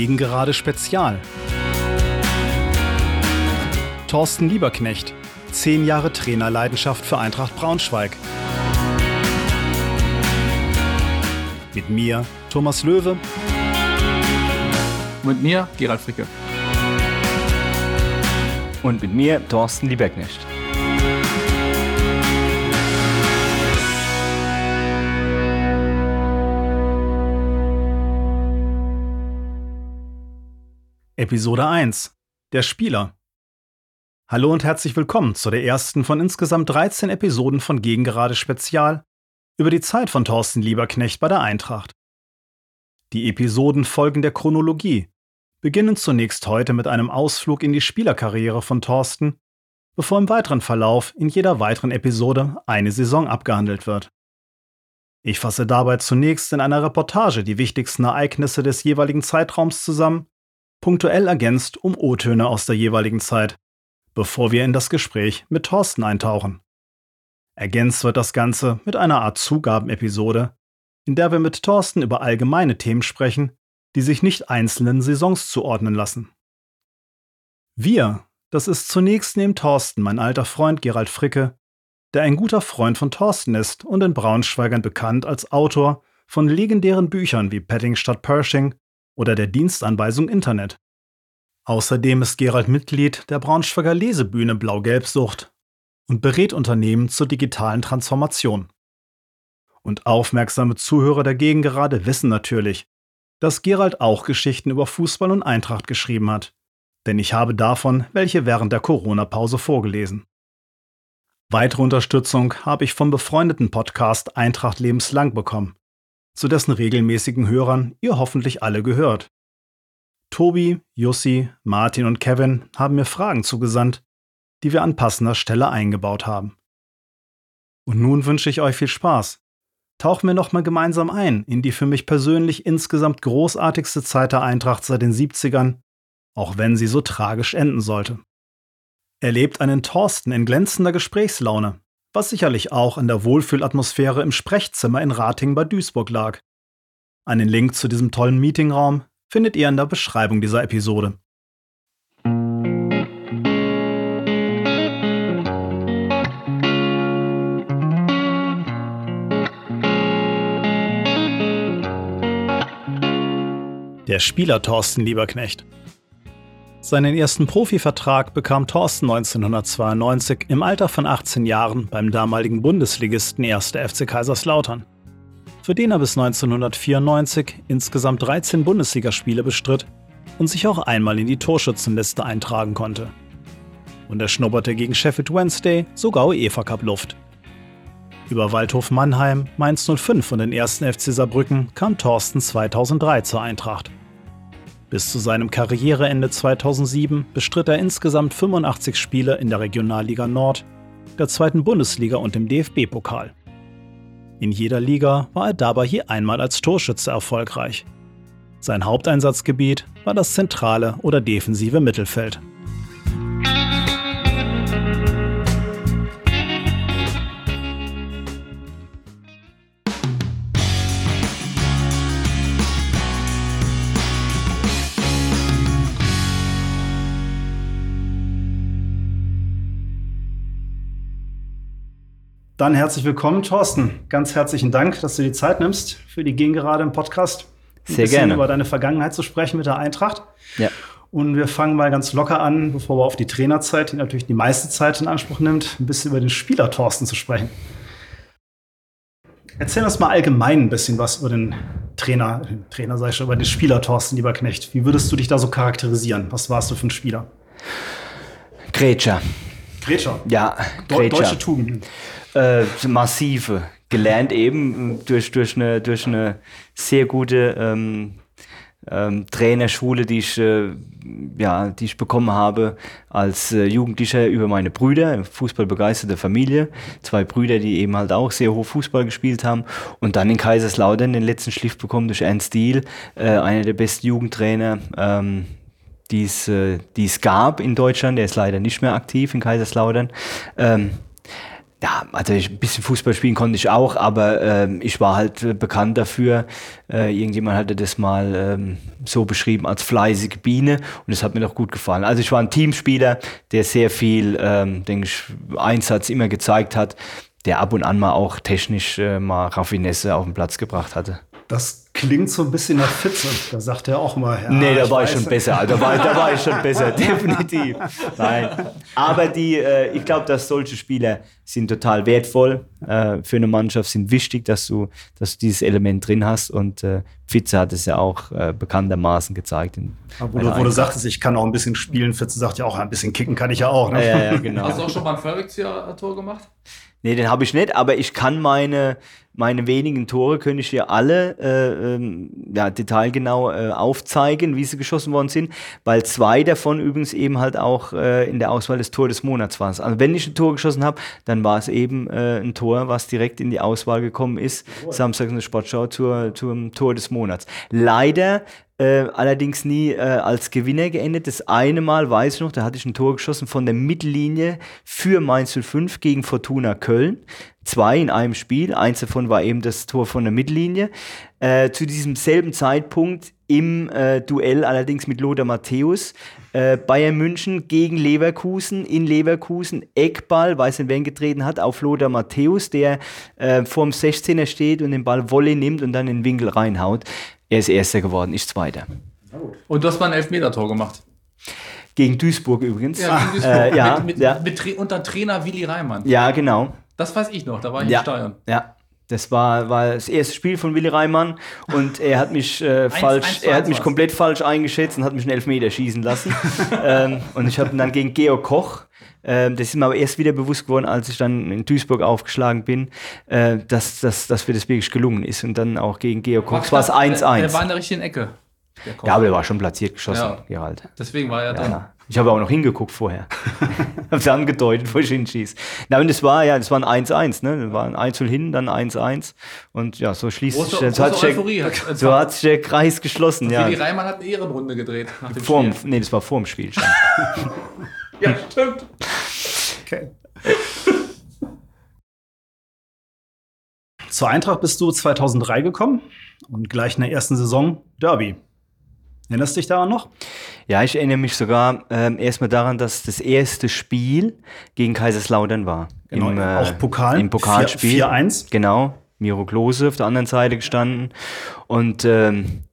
Gegengerade Spezial. Thorsten Lieberknecht, zehn Jahre Trainerleidenschaft für Eintracht Braunschweig. Mit mir, Thomas Löwe. Mit mir, Gerald Fricke. Und mit mir, Thorsten Lieberknecht. Episode 1 Der Spieler Hallo und herzlich willkommen zu der ersten von insgesamt 13 Episoden von Gegengerade Spezial über die Zeit von Thorsten Lieberknecht bei der Eintracht. Die Episoden folgen der Chronologie, beginnen zunächst heute mit einem Ausflug in die Spielerkarriere von Thorsten, bevor im weiteren Verlauf in jeder weiteren Episode eine Saison abgehandelt wird. Ich fasse dabei zunächst in einer Reportage die wichtigsten Ereignisse des jeweiligen Zeitraums zusammen punktuell ergänzt um O-Töne aus der jeweiligen Zeit, bevor wir in das Gespräch mit Thorsten eintauchen. Ergänzt wird das Ganze mit einer Art Zugabenepisode, in der wir mit Thorsten über allgemeine Themen sprechen, die sich nicht einzelnen Saisons zuordnen lassen. Wir, das ist zunächst neben Thorsten mein alter Freund Gerald Fricke, der ein guter Freund von Thorsten ist und in Braunschweigern bekannt als Autor von legendären Büchern wie Petting statt Pershing oder der Dienstanweisung Internet. Außerdem ist Gerald Mitglied der Braunschweiger Lesebühne Blau-Gelb-Sucht und berät Unternehmen zur digitalen Transformation. Und aufmerksame Zuhörer der Gegengerade wissen natürlich, dass Gerald auch Geschichten über Fußball und Eintracht geschrieben hat, denn ich habe davon welche während der Corona-Pause vorgelesen. Weitere Unterstützung habe ich vom befreundeten Podcast Eintracht lebenslang bekommen zu dessen regelmäßigen Hörern ihr hoffentlich alle gehört. Tobi, Jussi, Martin und Kevin haben mir Fragen zugesandt, die wir an passender Stelle eingebaut haben. Und nun wünsche ich euch viel Spaß. Tauchen wir nochmal gemeinsam ein in die für mich persönlich insgesamt großartigste Zeit der Eintracht seit den 70ern, auch wenn sie so tragisch enden sollte. Erlebt einen Thorsten in glänzender Gesprächslaune, was sicherlich auch an der Wohlfühlatmosphäre im Sprechzimmer in Rating bei Duisburg lag. Einen Link zu diesem tollen Meetingraum findet ihr in der Beschreibung dieser Episode. Der Spieler Thorsten Lieberknecht seinen ersten Profivertrag bekam Thorsten 1992 im Alter von 18 Jahren beim damaligen Bundesligisten 1. FC Kaiserslautern, für den er bis 1994 insgesamt 13 Bundesligaspiele bestritt und sich auch einmal in die Torschützenliste eintragen konnte. Und er schnupperte gegen Sheffield Wednesday sogar UEFA Cup Luft. Über Waldhof Mannheim, Mainz 05 und den 1. FC Saarbrücken kam Thorsten 2003 zur Eintracht. Bis zu seinem Karriereende 2007 bestritt er insgesamt 85 Spiele in der Regionalliga Nord, der zweiten Bundesliga und im DFB-Pokal. In jeder Liga war er dabei je einmal als Torschütze erfolgreich. Sein Haupteinsatzgebiet war das zentrale oder defensive Mittelfeld. Dann herzlich willkommen, Thorsten. Ganz herzlichen Dank, dass du die Zeit nimmst für die Gegengerade im Podcast. Ein Sehr gerne. über deine Vergangenheit zu sprechen mit der Eintracht. Ja. Und wir fangen mal ganz locker an, bevor wir auf die Trainerzeit, die natürlich die meiste Zeit in Anspruch nimmt, ein bisschen über den Spieler Thorsten zu sprechen. Erzähl uns mal allgemein ein bisschen was über den Trainer, Trainer sag ich schon, über den Spieler Thorsten Lieberknecht. Wie würdest du dich da so charakterisieren? Was warst du für ein Spieler? Grätscher. Grätscher? Ja, Grätscher. Deutsche Tugenden. Äh, massive. Gelernt eben durch, durch, eine, durch eine sehr gute ähm, ähm, Trainerschule, die ich, äh, ja, die ich bekommen habe als äh, Jugendlicher über meine Brüder, fußballbegeisterte Familie. Zwei Brüder, die eben halt auch sehr hoch Fußball gespielt haben. Und dann in Kaiserslautern den letzten Schliff bekommen durch Ernst Diel, äh, einer der besten Jugendtrainer. Ähm, die es, äh, die es gab in Deutschland, der ist leider nicht mehr aktiv in Kaiserslautern. Ähm, ja, also ich, ein bisschen Fußball spielen konnte ich auch, aber ähm, ich war halt äh, bekannt dafür. Äh, irgendjemand hatte das mal ähm, so beschrieben als fleißige Biene und das hat mir doch gut gefallen. Also ich war ein Teamspieler, der sehr viel, ähm, denke ich, Einsatz immer gezeigt hat, der ab und an mal auch technisch äh, mal Raffinesse auf den Platz gebracht hatte. Das klingt so ein bisschen nach Fitze. Da sagt er auch mal. Ja, nee, da war ich schon besser. Da war, da war ich schon besser, definitiv. Nein. Aber die, äh, ich glaube, dass solche Spieler sind total wertvoll äh, für eine Mannschaft, sind wichtig, dass du, dass du dieses Element drin hast. Und äh, Fitze hat es ja auch äh, bekanntermaßen gezeigt. In, wo, du, wo du sagtest, ich kann auch ein bisschen spielen. Fitze sagt ja auch, ein bisschen kicken kann ich ja auch. Ne? Ja, ja, genau. Hast du auch schon mal ein Fallrückzieher-Tor gemacht? Nee, den habe ich nicht, aber ich kann meine, meine wenigen Tore, könnte ich dir alle äh, ähm, ja, detailgenau äh, aufzeigen, wie sie geschossen worden sind, weil zwei davon übrigens eben halt auch äh, in der Auswahl des Tor des Monats waren. Also wenn ich ein Tor geschossen habe, dann war es eben äh, ein Tor, was direkt in die Auswahl gekommen ist, Samstag in der Sportschau zur, zum Tor des Monats. Leider äh, allerdings nie äh, als Gewinner geendet. Das eine Mal weiß ich noch, da hatte ich ein Tor geschossen von der Mittellinie für Mainz 05 gegen Fortuna Köln. Zwei in einem Spiel. Eins davon war eben das Tor von der Mittellinie. Äh, zu diesem selben Zeitpunkt im äh, Duell allerdings mit Lothar Matthäus. Äh, Bayern München gegen Leverkusen in Leverkusen. Eckball, weiß nicht, wer ihn getreten hat, auf Lothar Matthäus, der vorm 16er steht und den Ball Wolle nimmt und dann in den Winkel reinhaut. Er ist Erster geworden, ich Zweiter. Und du hast mal ein Elfmeter-Tor gemacht. Gegen Duisburg übrigens. Ja, gegen Duisburg. Äh, ja, mit, mit, ja. Mit, unter Trainer Willi Reimann. Ja, genau. Das weiß ich noch, da war ich ja. in Steuern. Ja. Das war, war das erste Spiel von Willi Reimann und er hat mich äh, falsch, eins, er hat mich komplett falsch eingeschätzt und hat mich einen Elfmeter schießen lassen. ähm, und ich habe dann gegen Georg Koch, äh, das ist mir aber erst wieder bewusst geworden, als ich dann in Duisburg aufgeschlagen bin, äh, dass, dass, dass mir das wirklich gelungen ist. Und dann auch gegen Georg Koch. Es war es 1-1. Der war in der richtigen Ecke. Ja, aber der war schon platziert geschossen, ja. Gerald. Deswegen war er ja, dran. Ich habe auch noch hingeguckt vorher. habe sie angedeutet, wo ich hinschieße. Na, und es war ja, das war ein 1-1, ne? Das war ein 1 hin, dann 1-1. Und ja, so schließt große, sich, so, hat der, so hat sich der Kreis geschlossen. Ja. Willi Reimann hat eine Ehrenrunde gedreht. Nach dem vorm, Spiel. Nee, das war vor dem Spiel schon. ja, stimmt. Okay. Zur Eintracht bist du 2003 gekommen und gleich in der ersten Saison Derby. Erinnerst du dich daran noch? Ja, ich erinnere mich sogar ähm, erstmal daran, dass das erste Spiel gegen Kaiserslautern war. Genau, Im, äh, auch Pokal. Im Pokalspiel. 4-1. Genau. Miro Klose auf der anderen Seite gestanden. Und ähm,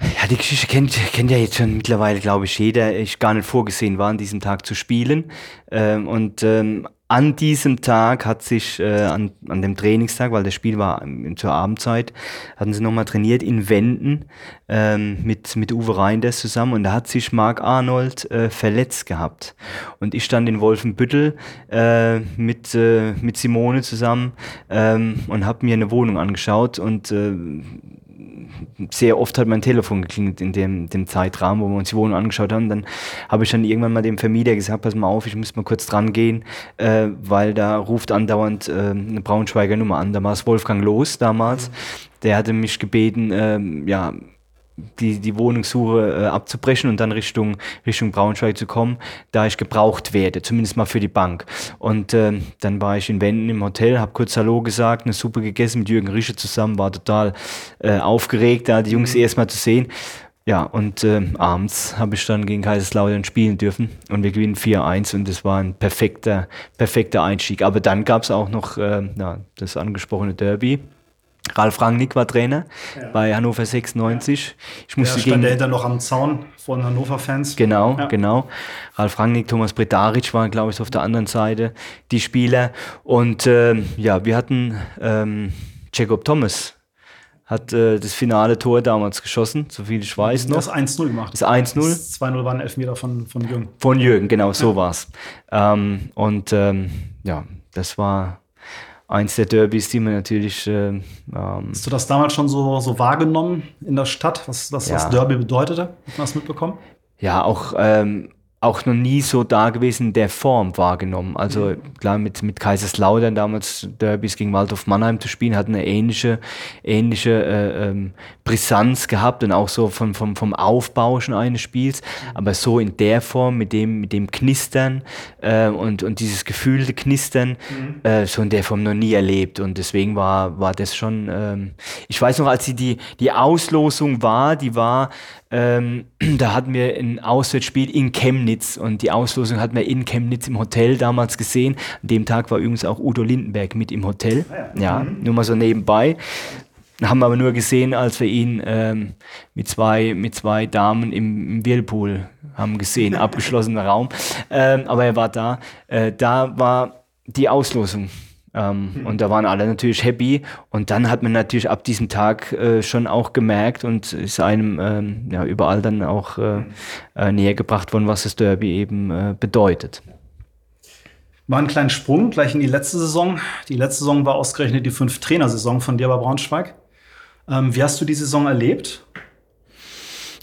ja, die Geschichte kennt, kennt ja jetzt schon mittlerweile, glaube ich, jeder. Ich gar nicht vorgesehen war, an diesem Tag zu spielen. Ähm, und ähm, an diesem Tag hat sich, äh, an, an dem Trainingstag, weil das Spiel war zur Abendzeit, hatten sie nochmal trainiert in Wenden ähm, mit, mit Uwe Reinders zusammen und da hat sich Marc Arnold äh, verletzt gehabt. Und ich stand in Wolfenbüttel äh, mit, äh, mit Simone zusammen ähm, und habe mir eine Wohnung angeschaut und äh, sehr oft hat mein Telefon geklingelt in dem, dem Zeitrahmen, wo wir uns die Wohnung angeschaut haben. Dann habe ich dann irgendwann mal dem Vermieter gesagt, pass mal auf, ich muss mal kurz dran gehen, äh, weil da ruft andauernd äh, eine Braunschweiger Nummer an. Da war es Wolfgang Los damals. Der hatte mich gebeten, äh, ja, die, die Wohnungssuche äh, abzubrechen und dann Richtung, Richtung Braunschweig zu kommen, da ich gebraucht werde, zumindest mal für die Bank. Und äh, dann war ich in Wenden im Hotel, habe kurz Hallo gesagt, eine Suppe gegessen mit Jürgen Rische zusammen, war total äh, aufgeregt, da die Jungs mhm. erstmal zu sehen. Ja, und äh, abends habe ich dann gegen Kaiserslautern spielen dürfen und wir gewinnen 4-1 und das war ein perfekter, perfekter Einstieg. Aber dann gab es auch noch äh, ja, das angesprochene Derby Ralf Rangnick war Trainer ja. bei Hannover 96. Ich musste der stand gegen, der noch am Zaun von Hannover-Fans. Genau, ja. genau. Ralf Rangnick, Thomas Bredaric waren, glaube ich, auf der anderen Seite die Spieler. Und ähm, ja, wir hatten ähm, Jacob Thomas hat äh, das finale Tor damals geschossen, soviel ich weiß noch. Das 1-0 gemacht. Das 1-0. Das 2-0 war ein Elfmeter von, von Jürgen. Von Jürgen, genau, so ja. war's. Ähm, und ähm, ja, das war eins der Derbys, die man natürlich. Äh, ähm, Hast du das damals schon so, so wahrgenommen in der Stadt, was, was ja. das Derby bedeutete? Hast du das mitbekommen? Ja, auch. Ähm, auch noch nie so da gewesen in der Form wahrgenommen. Also mhm. klar, mit, mit Kaiserslautern damals Derbys gegen Waldhof Mannheim zu spielen, hat eine ähnliche, ähnliche äh, ähm, Brisanz gehabt und auch so vom, vom, vom Aufbau schon eines Spiels. Mhm. Aber so in der Form, mit dem, mit dem Knistern äh, und, und dieses gefühlte Knistern, mhm. äh, so in der Form noch nie erlebt. Und deswegen war, war das schon, ähm, ich weiß noch, als die, die, die Auslosung war, die war ähm, da hatten wir ein Auswärtsspiel in Chemnitz und die Auslosung hatten wir in Chemnitz im Hotel damals gesehen. An dem Tag war übrigens auch Udo Lindenberg mit im Hotel. Ah ja, mhm. nur mal so nebenbei. Haben wir aber nur gesehen, als wir ihn ähm, mit, zwei, mit zwei Damen im, im Whirlpool haben gesehen, abgeschlossener Raum. Ähm, aber er war da. Äh, da war die Auslosung. Ähm, mhm. Und da waren alle natürlich happy. Und dann hat man natürlich ab diesem Tag äh, schon auch gemerkt und ist einem ähm, ja, überall dann auch äh, mhm. äh, näher gebracht worden, was das Derby eben äh, bedeutet. War ein kleiner Sprung gleich in die letzte Saison. Die letzte Saison war ausgerechnet die fünf Trainersaison von dir bei Braunschweig. Ähm, wie hast du die Saison erlebt?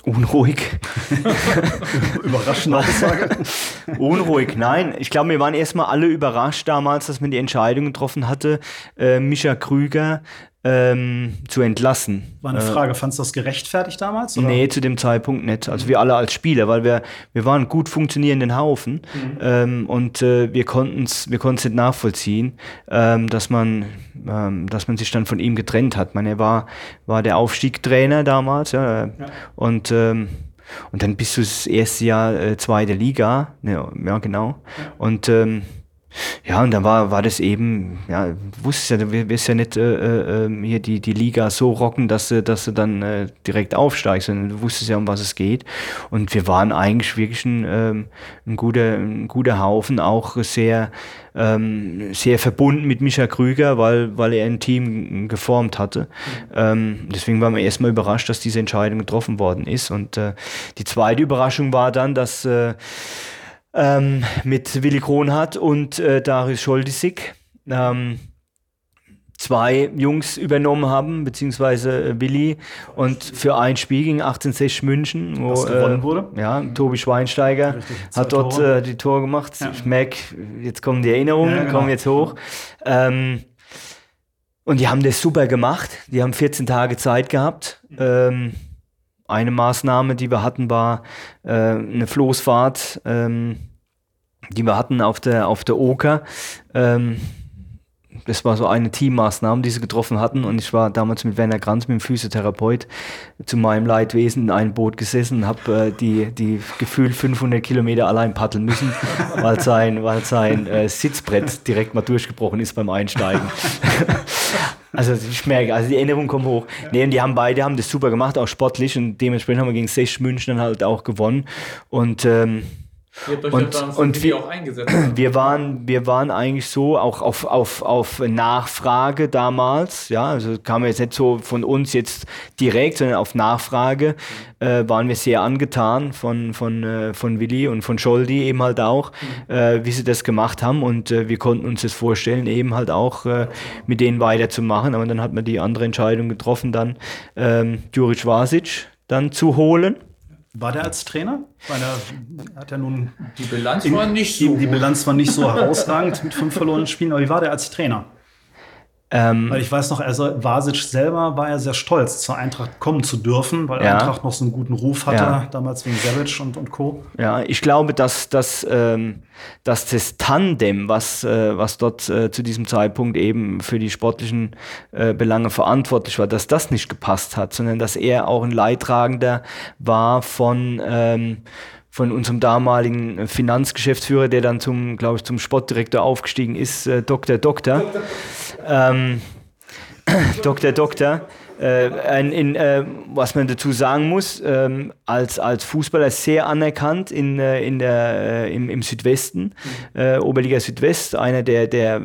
Unruhig. Überraschende Aussage. Unruhig, nein. Ich glaube, wir waren erstmal alle überrascht damals, dass man die Entscheidung getroffen hatte, äh, Mischa Krüger ähm, zu entlassen. War eine äh, Frage, fandest du das gerechtfertigt damals? Oder? Nee, zu dem Zeitpunkt nicht. Also wir alle als Spieler, weil wir, wir waren gut funktionierenden Haufen mhm. ähm, und äh, wir konnten es wir nicht nachvollziehen, ähm, dass, man, ähm, dass man sich dann von ihm getrennt hat. Ich meine, er war, war der Aufstiegstrainer damals ja, ja. und ähm, und dann bist du das erste Jahr äh, zweite Liga, ja, ja genau. Und ähm, ja, und dann war, war das eben, ja, wusste ja, du wirst ja nicht äh, äh, ähm, hier die, die Liga so rocken, dass du, dass du dann äh, direkt aufsteigst, sondern du wusstest ja, um was es geht. Und wir waren eigentlich wirklich ein, ähm, ein, guter, ein guter Haufen, auch sehr, ähm, sehr verbunden mit Micha Krüger, weil, weil er ein Team geformt hatte. Mhm. Ähm, deswegen waren wir erstmal überrascht, dass diese Entscheidung getroffen worden ist. Und äh, die zweite Überraschung war dann, dass äh, ähm, mit Willi Kronhardt und äh, Darius Scholdisik. Ähm, zwei Jungs übernommen haben, beziehungsweise äh, Willi. Und für ein Spiel gegen 1860 München, wo Was gewonnen äh, wurde. Ja, Tobi Schweinsteiger Richtig, hat dort äh, die Tore gemacht. Ja. Ich merke, jetzt kommen die Erinnerungen, ja, genau. kommen jetzt hoch. Ähm, und die haben das super gemacht. Die haben 14 Tage Zeit gehabt. Ähm, eine Maßnahme, die wir hatten, war äh, eine Floßfahrt, ähm, die wir hatten auf der, auf der Oker. Ähm, das war so eine Teammaßnahme, die sie getroffen hatten. Und ich war damals mit Werner Kranz, mit dem Physiotherapeut, zu meinem Leidwesen in einem Boot gesessen und habe äh, die, die gefühlt 500 Kilometer allein paddeln müssen, weil sein, weil sein äh, Sitzbrett direkt mal durchgebrochen ist beim Einsteigen. also ich merke, also die Erinnerungen kommen hoch. Nee, und die haben beide haben das super gemacht, auch sportlich. Und dementsprechend haben wir gegen Sech München dann halt auch gewonnen. Und ähm, und, und wir, wir, waren, wir waren eigentlich so auch auf, auf, auf Nachfrage damals, ja, also kam jetzt nicht so von uns jetzt direkt, sondern auf Nachfrage äh, waren wir sehr angetan von, von, äh, von Willi und von Scholdi eben halt auch, mhm. äh, wie sie das gemacht haben. Und äh, wir konnten uns das vorstellen, eben halt auch äh, mit denen weiterzumachen, aber dann hat man die andere Entscheidung getroffen, dann ähm, Juric Vasic dann zu holen war der als Trainer? Weil er hat ja nun. Die Bilanz war nicht so. Die, die Bilanz war nicht so herausragend mit fünf verlorenen Spielen, aber wie war der als Trainer? Ähm, weil ich weiß noch, also Vasic selber war ja sehr stolz, zur Eintracht kommen zu dürfen, weil ja. Eintracht noch so einen guten Ruf hatte, ja. damals wegen Savage und, und Co. Ja, ich glaube, dass, dass, ähm, dass das Tandem, was, äh, was dort äh, zu diesem Zeitpunkt eben für die sportlichen äh, Belange verantwortlich war, dass das nicht gepasst hat, sondern dass er auch ein Leidtragender war von ähm, von unserem damaligen Finanzgeschäftsführer, der dann zum, glaube ich, zum Sportdirektor aufgestiegen ist, äh, Dr. Doktor. Ähm, Dr. Doktor. Äh, in, äh, was man dazu sagen muss, ähm, als, als Fußballer sehr anerkannt in, äh, in der, äh, im, im Südwesten, mhm. Äh, Oberliga Südwest, einer der, der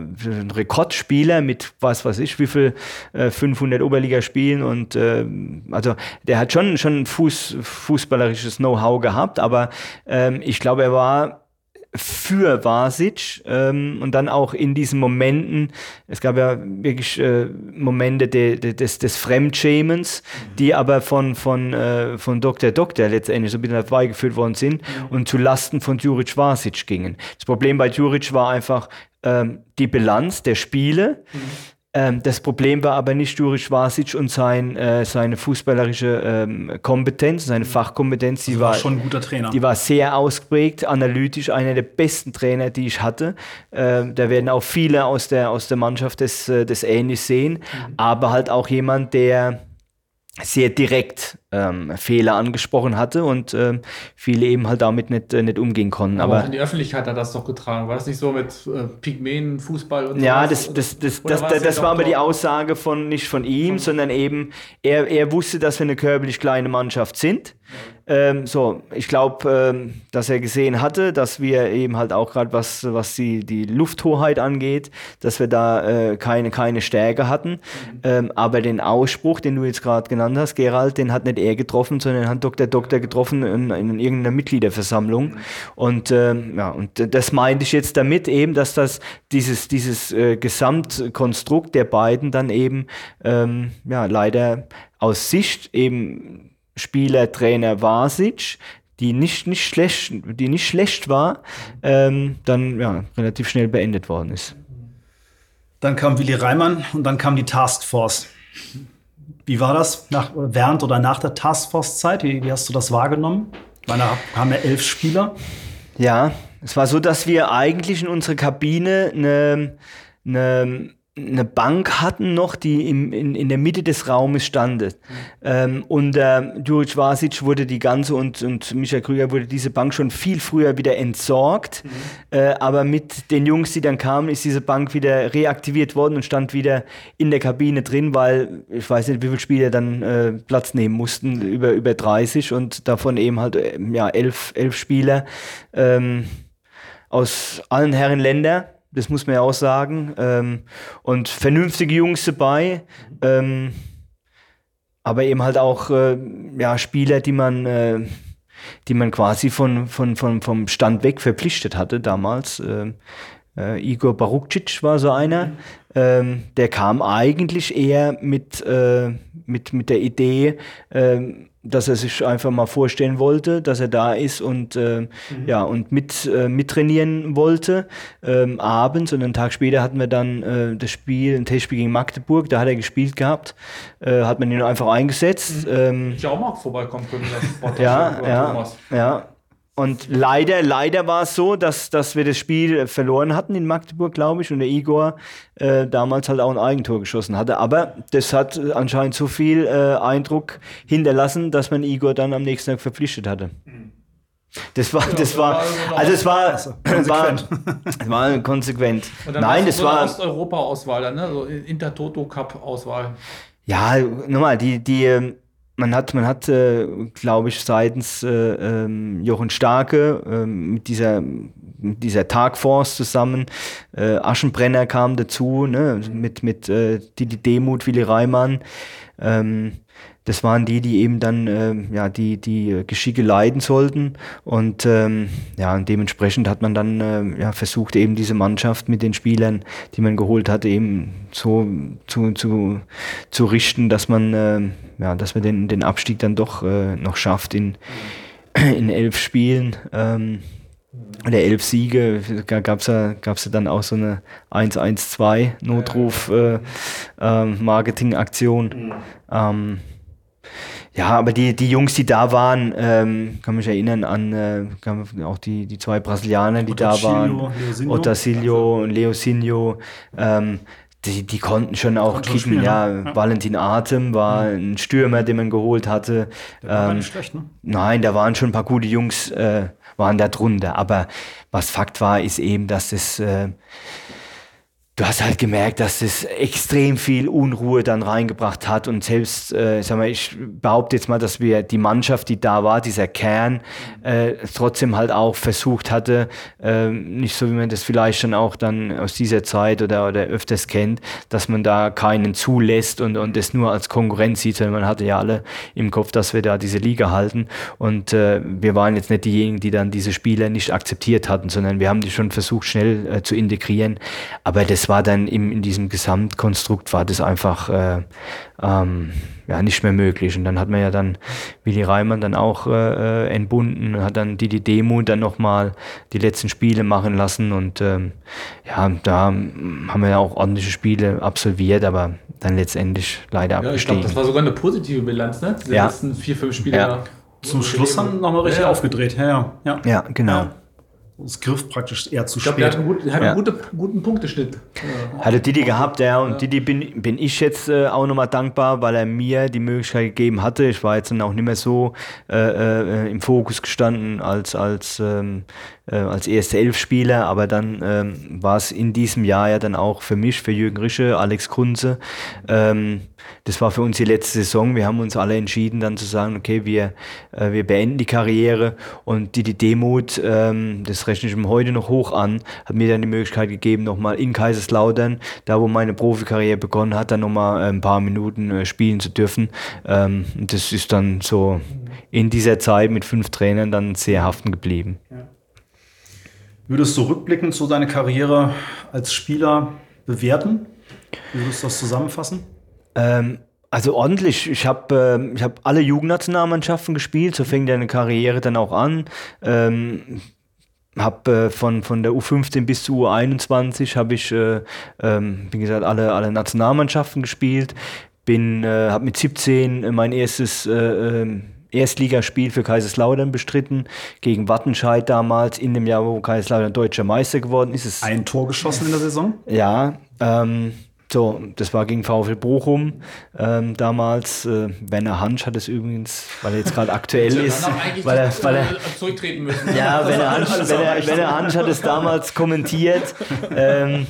Rekordspieler mit was weiß ich, wie viel 500 Oberligaspielen und also der hat schon, schon Fuß, fußballerisches Know-how gehabt, aber ähm, ich glaube, er war für Vasic ähm, und dann auch in diesen Momenten, es gab ja wirklich äh, Momente de, de, des, des Fremdschämens, die aber von, von, äh, von Dr. Doktor letztendlich so ein bisschen herbeigeführt worden sind mhm. und zu Lasten von Juric Vasic gingen. Das Problem bei Juric war einfach ähm, die Bilanz der Spiele. Mhm ähm, das Problem war aber nicht Juric Vasic und sein, äh, seine fußballerische ähm, Kompetenz, seine mhm. Fachkompetenz. Die also war, war, schon ein guter Trainer. Die war sehr ausgeprägt, analytisch, einer der besten Trainer, die ich hatte. Ähm, da werden auch viele aus der, aus der Mannschaft das, äh, das ähnlich sehen. Mhm. Aber halt auch jemand, der sehr direkt ähm, Fehler angesprochen hatte und ähm, viele eben halt damit nicht, äh, nicht umgehen konnten. Aber, Aber auch in die Öffentlichkeit hat das doch getragen. War das nicht so mit äh, Pygmäen, Fußball und so? Ja, das, das, das, das, das, das war aber die Aussage von nicht von ihm, von sondern eben, er, er wusste, dass wir eine körperlich kleine Mannschaft sind. Ähm, so, ich glaube, ähm, dass er gesehen hatte, dass wir eben halt auch gerade was, was die, die Lufthoheit angeht, dass wir da äh, keine, keine Stärke hatten. Mhm. Ähm, aber den Ausspruch, den du jetzt gerade genannt hast, Gerald, den hat nicht er getroffen, sondern hat Dr. Doktor getroffen in, in irgendeiner Mitgliederversammlung. Und ähm, ja, und das meinte ich jetzt damit eben, dass das dieses, dieses äh, Gesamtkonstrukt der beiden dann eben ähm, ja leider aus Sicht eben Spieler, Trainer Vasic, die nicht, nicht, schlecht, die nicht schlecht war, ähm, dann ja, relativ schnell beendet worden ist. Dann kam Willi Reimann und dann kam die Taskforce. Wie war das nach, während oder nach der Taskforce-Zeit? Wie, wie, hast du das wahrgenommen? Da kamen ja elf Spieler. Ja, es war so, dass wir eigentlich in unserer Kabine eine, eine eine Bank hatten noch, die im, in, in der Mitte des Raumes stand. Mhm. Ähm, und äh, Juric Vasic wurde die ganze und, und Michael Krüger wurde diese Bank schon viel früher wieder entsorgt. Mhm. Äh, aber mit den Jungs, die dann kamen, ist diese Bank wieder reaktiviert worden und stand wieder in der Kabine drin, weil ich weiß nicht, wie viele Spieler dann äh, Platz nehmen mussten, über, über 30 und davon eben halt äh, ja, elf, elf Spieler ähm, aus allen Herren Ländern das muss man ja auch sagen. Ähm, und vernünftige Jungs dabei. Ähm, aber eben halt auch äh, ja, Spieler, die man, äh, die man quasi von, von, von, vom Stand weg verpflichtet hatte damals. Ähm, äh, Igor Barukcic war so einer. Ähm, der kam eigentlich eher mit, äh, mit, mit der Idee, ähm, dass er sich einfach mal vorstellen wollte, dass er da ist und äh, mhm. ja und mit äh, mittrainieren wollte ähm, abends und einen Tag später hatten wir dann äh, das Spiel ein Testspiel gegen Magdeburg da hat er gespielt gehabt äh, hat man ihn einfach eingesetzt mhm. ähm, ich auch mal vorbeikommen können ja ja Thomas. ja und leider, leider war es so, dass, dass wir das Spiel verloren hatten in Magdeburg, glaube ich, und der Igor äh, damals halt auch ein Eigentor geschossen hatte. Aber das hat anscheinend so viel äh, Eindruck hinterlassen, dass man Igor dann am nächsten Tag verpflichtet hatte. Das war, das war, also es war, konsequent. war, war konsequent. Nein, das war Osteuropa-Auswahl, ne? so Intertoto Cup-Auswahl. Ja, nochmal, die, die, ähm, man hat, man hat, äh, glaube ich, seitens äh, ähm, Jochen Starke äh, mit dieser mit dieser Tagforce zusammen, äh, Aschenbrenner kam dazu, ne, mit, mit äh, Didi Demut, Willi Reimann. Ähm, das waren die, die eben dann äh, ja, die, die Geschicke leiden sollten. Und ähm, ja, und dementsprechend hat man dann äh, ja, versucht, eben diese Mannschaft mit den Spielern, die man geholt hat, eben so zu, zu, zu richten, dass man, äh, ja, dass man den, den Abstieg dann doch äh, noch schafft in, in elf Spielen. Ähm, oder elf Siege, gab es ja, gab's ja dann auch so eine 1-1-2 Notruf-Marketing-Aktion. Äh, mhm. ähm, ja, aber die, die Jungs, die da waren, ähm, kann mich erinnern an äh, auch die, die zwei Brasilianer, die da waren. Otacilio und Leosinho. Ähm, die, die konnten schon auch kicken. Ja, ja, Valentin Atem war mhm. ein Stürmer, den man geholt hatte. Der war ähm, nicht schlecht, ne? Nein, da waren schon ein paar gute Jungs, äh, waren da drunter. Aber was Fakt war, ist eben, dass das. Äh, du hast halt gemerkt, dass es extrem viel Unruhe dann reingebracht hat und selbst, äh, sag mal, ich behaupte jetzt mal, dass wir die Mannschaft, die da war, dieser Kern, äh, trotzdem halt auch versucht hatte, äh, nicht so wie man das vielleicht schon auch dann aus dieser Zeit oder, oder öfters kennt, dass man da keinen zulässt und, und das nur als Konkurrenz sieht, sondern man hatte ja alle im Kopf, dass wir da diese Liga halten. Und äh, wir waren jetzt nicht diejenigen, die dann diese Spieler nicht akzeptiert hatten, sondern wir haben die schon versucht schnell äh, zu integrieren, aber das war dann im, in diesem Gesamtkonstrukt war das einfach äh, ähm, ja, nicht mehr möglich. Und dann hat man ja dann Willi Reimann dann auch äh, äh entbunden, hat dann die, die Demo dann nochmal die letzten Spiele machen lassen und ähm, ja, da haben wir ja auch ordentliche Spiele absolviert, aber dann letztendlich leider ja, abgestiegen. Ich glaube, das war sogar eine positive Bilanz, ne? Die ja. letzten vier, fünf Spiele. Ja. Zum Schluss dann nochmal richtig ja. aufgedreht. Ja, ja. ja genau es griff praktisch eher zu ich glaub, spät. Der hat einen, gut, hat ja. einen gute, guten Punkteschnitt. Hatte Didi gehabt, ja. Und ja. Didi bin, bin ich jetzt äh, auch nochmal dankbar, weil er mir die Möglichkeit gegeben hatte. Ich war jetzt dann auch nicht mehr so äh, äh, im Fokus gestanden als, als, ähm, äh, als erste Elf-Spieler. Aber dann ähm, war es in diesem Jahr ja dann auch für mich, für Jürgen Rische, Alex Kunze, ähm, das war für uns die letzte Saison. Wir haben uns alle entschieden, dann zu sagen, okay, wir, äh, wir beenden die Karriere und die, die Demut, ähm, das rechne ich mir heute noch hoch an, hat mir dann die Möglichkeit gegeben, nochmal in Kaiserslautern, da wo meine Profikarriere begonnen hat, dann nochmal äh, ein paar Minuten äh, spielen zu dürfen. Ähm, das ist dann so in dieser Zeit mit fünf Trainern dann sehr haften geblieben. Ja. Würdest du rückblickend so deine Karriere als Spieler bewerten? Wie würdest du das zusammenfassen? Ähm, also ordentlich. Ich habe äh, hab alle Jugendnationalmannschaften gespielt, so fing deine Karriere dann auch an. Ähm, habe äh, von, von der U15 bis zur U21 habe ich, äh, ähm, wie gesagt, alle, alle Nationalmannschaften gespielt. Bin, äh, habe mit 17 mein erstes äh, ähm, Erstligaspiel für Kaiserslautern bestritten, gegen Wattenscheid damals, in dem Jahr, wo Kaiserslautern deutscher Meister geworden ist. Ein Tor geschossen in der Saison? Ja, ähm, so, das war gegen VfL Bochum ähm, damals. Äh, Werner Hansch hat es übrigens, weil er jetzt gerade aktuell ist. Weil er, weil er, zurücktreten müssen. Ja, Werner Hansch, Werner, Werner Hansch hat es damals kommentiert. Ähm,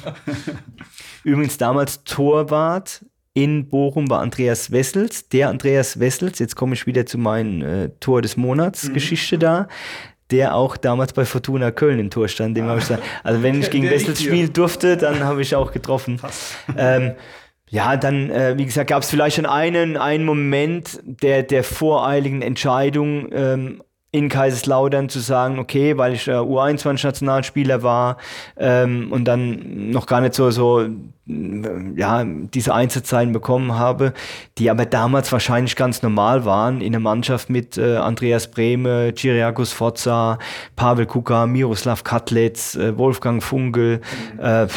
übrigens damals Torwart in Bochum war Andreas Wessels. Der Andreas Wessels, jetzt komme ich wieder zu meinen äh, Tor des Monats mhm. Geschichte da der auch damals bei Fortuna Köln im Tor stand. Dem ah. ich gesagt, also wenn ich gegen Wessels spielen durfte, dann habe ich auch getroffen. Ähm, ja, dann, äh, wie gesagt, gab es vielleicht schon einen, einen Moment der, der voreiligen Entscheidung ähm, in Kaiserslautern zu sagen, okay, weil ich äh, U21-Nationalspieler war ähm, und dann noch gar nicht so, so ja, diese Einzelzeilen bekommen habe, die aber damals wahrscheinlich ganz normal waren in der Mannschaft mit äh, Andreas Brehme, Cyriakos Forza, Pavel Kuka, Miroslav Katlitz, äh, Wolfgang Funkel, äh,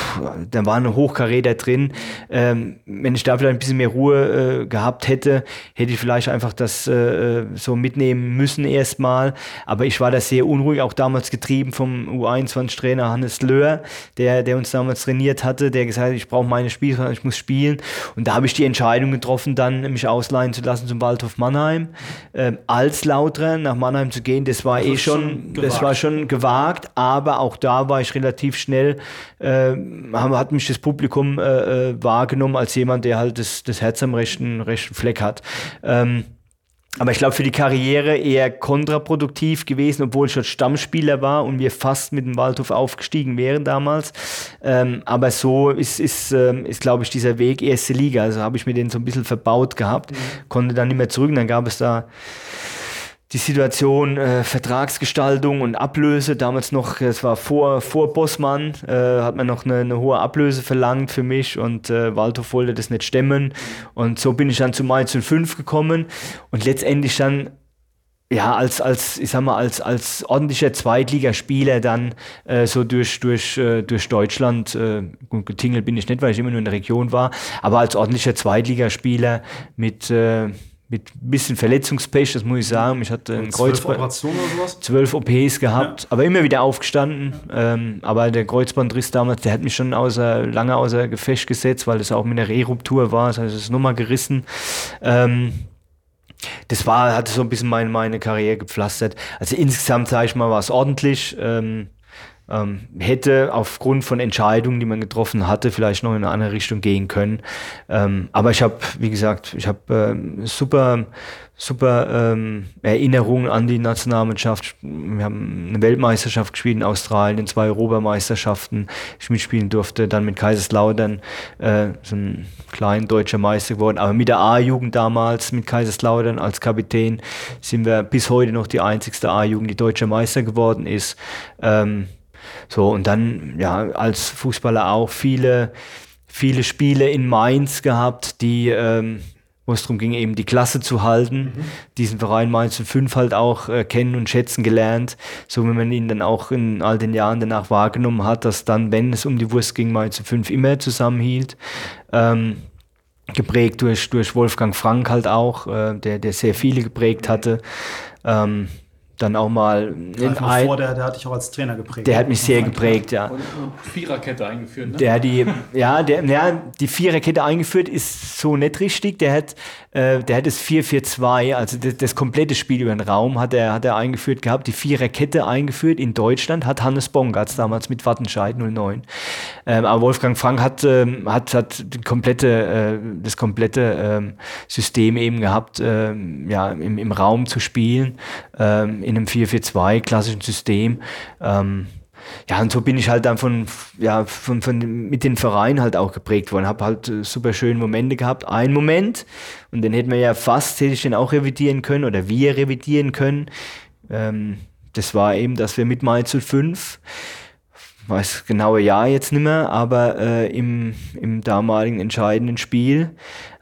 da waren Hochkaräter drin. Ähm, wenn ich da vielleicht ein bisschen mehr Ruhe äh, gehabt hätte, hätte ich vielleicht einfach das äh, so mitnehmen müssen erstmal. Aber ich war da sehr unruhig, auch damals getrieben vom U21-Trainer Hannes Löhr, der, der uns damals trainiert hatte, der gesagt hat, ich brauche meine Spiele, sondern ich muss spielen. Und da habe ich die Entscheidung getroffen, dann mich ausleihen zu lassen zum Waldhof Mannheim. Ähm, als Lauter nach Mannheim zu gehen, das war das eh schon, schon das war schon gewagt, aber auch da war ich relativ schnell, äh, hat mich das Publikum äh, äh, wahrgenommen als jemand, der halt das, das Herz am rechten, rechten Fleck hat. Ähm, aber ich glaube, für die Karriere eher kontraproduktiv gewesen, obwohl ich schon Stammspieler war und wir fast mit dem Waldhof aufgestiegen wären damals. Ähm, aber so ist, ist, ähm, ist glaube ich, dieser Weg erste Liga. Also habe ich mir den so ein bisschen verbaut gehabt, mhm. konnte dann nicht mehr zurück. Dann gab es da die Situation äh, Vertragsgestaltung und Ablöse, damals noch, es war vor, vor Bossmann, äh, hat man noch eine, eine, hohe Ablöse verlangt für mich und äh, Waldhof wollte das nicht stemmen. Und so bin ich dann zu Mainz 05 gekommen und letztendlich dann ja, als, als, ich sag mal, als, als ordentlicher Zweitligaspieler dann äh, so durch, durch, äh, durch Deutschland, äh, getingelt bin ich nicht, weil ich immer nur in der Region war, aber als ordentlicher Zweitligaspieler mit äh, mit ein bisschen Verletzungspech, das muss ich sagen. Ich hatte einen Kreuzband. Zwölf OPs gehabt, ja. aber immer wieder aufgestanden. Ähm, aber der Kreuzbandriss damals, der hat mich schon außer, lange außer Gefecht gesetzt, weil das auch mit einer Reruptur war. Das heißt, es ist nochmal gerissen. Ähm, das war, hat so ein bisschen meine, meine Karriere gepflastert. Also insgesamt, sage ich mal, war es ordentlich. Ähm, Ähm, hätte aufgrund von Entscheidungen, die man getroffen hatte, vielleicht noch in eine andere Richtung gehen können. Ähm, aber ich habe, wie gesagt, ich habe äh, super, super ähm, Erinnerungen an die Nationalmannschaft. Wir haben eine Weltmeisterschaft gespielt in Australien, zwei Europameisterschaften ich mitspielen durfte, dann mit Kaiserslautern äh, so ein kleiner deutscher Meister geworden. Aber mit der A-Jugend damals, mit Kaiserslautern als Kapitän, sind wir bis heute noch die einzigste A-Jugend, die deutscher Meister geworden ist. Ähm, so, und dann, ja, als Fußballer auch viele, viele Spiele in Mainz gehabt, die, ähm, wo es darum ging, eben die Klasse zu halten. Mhm. Diesen Verein Mainz 05 halt auch äh, kennen und schätzen gelernt. So wie man ihn dann auch in all den Jahren danach wahrgenommen hat, dass dann, wenn es um die Wurst ging, Mainz 05 immer zusammenhielt. Ähm, geprägt durch, durch Wolfgang Frank halt auch, äh, der, der sehr viele geprägt hatte. Ähm, dann auch mal in ein, vor, der, der hat dich auch als Trainer geprägt. Der hat mich sehr geprägt, ja. Und, Viererkette eingeführt, ne? Der die, ja, der, ja, die Viererkette eingeführt ist so nicht richtig. Der hat, äh, der hat das 4-4-2, also das, das, komplette Spiel über den Raum hat er, hat er eingeführt gehabt, die Viererkette eingeführt in Deutschland, hat Hannes Bongartz damals mit Wattenscheid 09. Ähm, aber Wolfgang Frank hat, ähm, hat, hat die komplette, äh, das komplette ähm, System eben gehabt, ähm, ja, im, im Raum zu spielen, ähm, in einem 4-4-2 klassischen System. Ähm, ja, und so bin ich halt dann von, ja, von, von, mit den Vereinen halt auch geprägt worden. Habe halt äh, super schöne Momente gehabt. Ein Moment, und den hätten wir ja fast, hätte ich den auch revidieren können oder wir revidieren können. Ähm, das war eben, dass wir mit Mainz 05, weiß genaue Jahr jetzt nicht mehr, aber äh, im, im damaligen entscheidenden Spiel,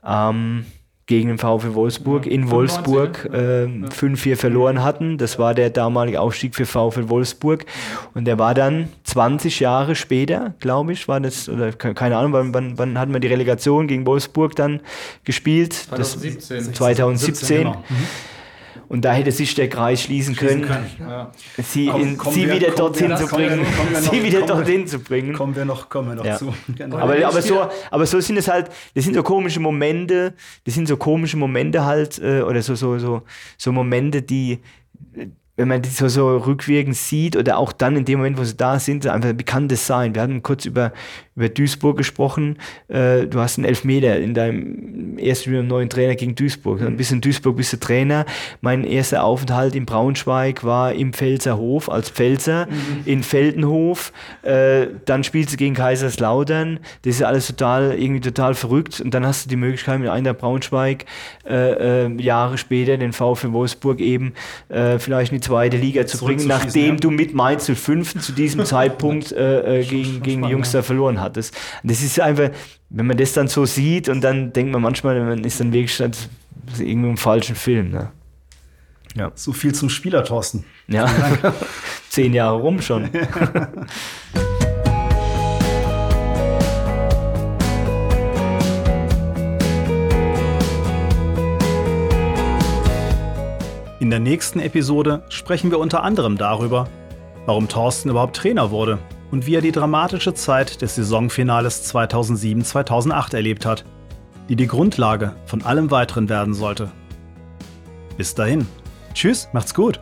ähm, gegen den VfW Wolfsburg ja, in Wolfsburg äh, 5-4 verloren hatten. Das war der damalige Aufstieg für VfW Wolfsburg. Und der war dann 20 Jahre später, glaube ich, war das, oder keine Ahnung, wann, wann, wann hatten wir die Relegation gegen Wolfsburg dann gespielt? 2017. Das, 2017. Genau. Mhm. Und da hätte sich der Kreis schließen, schließen können, können. Ja. sie, in, sie wir, wieder dorthin zu bringen. sie wieder dorthin zu bringen. Kommen wir noch, kommen wir noch ja. zu. Genau. Aber, aber, so, aber so sind es halt, das sind so komische Momente, das sind so komische Momente halt, äh, oder so, so, so, so Momente, die, wenn man die so, so rückwirkend sieht oder auch dann in dem Moment, wo sie da sind, einfach wie kann das sein? Wir hatten kurz über, über Duisburg gesprochen. Äh, du hast einen Elfmeter in deinem ersten Spiel neuen Trainer gegen Duisburg. Dann bist du in Duisburg, bist du Trainer. Mein erster Aufenthalt in Braunschweig war im Pfälzer Hof als Pfälzer, mhm. in Feldenhof. Äh, dann spielst du gegen Kaiserslautern. Das ist alles total, irgendwie total verrückt. Und dann hast du die Möglichkeit, mit einer Braunschweig äh, äh, Jahre später den VfL Wolfsburg eben äh, vielleicht die zweite Liga zu bringen, nachdem ja. du mit Mainz 05 zu diesem Zeitpunkt äh, gegen, gegen die Jungs da verloren hattest. Das ist einfach, wenn man das dann so sieht und dann denkt man manchmal, man ist dann wirklich irgendwie im falschen Film. Ne? Ja. So viel zum Spieler, Thorsten. Ja, zehn Jahre rum schon. In der nächsten Episode sprechen wir unter anderem darüber, warum Thorsten überhaupt Trainer wurde und wie er die dramatische Zeit des Saisonfinales 2007-2008 erlebt hat, die die Grundlage von allem weiteren werden sollte. Bis dahin. Tschüss, macht's gut.